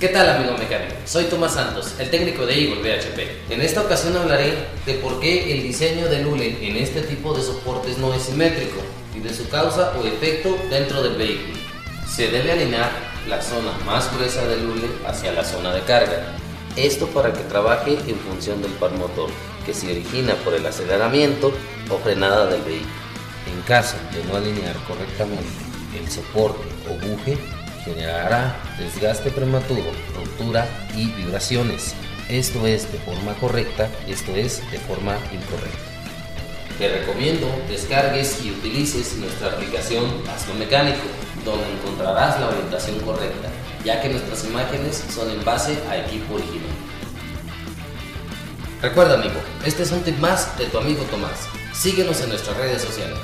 ¿Qué tal amigo mecánico? Soy Tomás Santos, el técnico de Eagle BHP. En esta ocasión hablaré de por qué el diseño del hule en este tipo de soportes no es simétrico y de su causa o efecto dentro del vehículo. Se debe alinear la zona más gruesa del hule hacia la zona de carga. Esto para que trabaje en función del par motor, que se origina por el aceleramiento o frenada del vehículo. En caso de no alinear correctamente el soporte o buje, generará desgaste prematuro, ruptura y vibraciones. Esto es de forma correcta, esto es de forma incorrecta. Te recomiendo descargues y utilices nuestra aplicación Hazlo Mecánico, donde encontrarás la orientación correcta, ya que nuestras imágenes son en base a equipo original. Recuerda amigo, este es un tip más de tu amigo Tomás. Síguenos en nuestras redes sociales.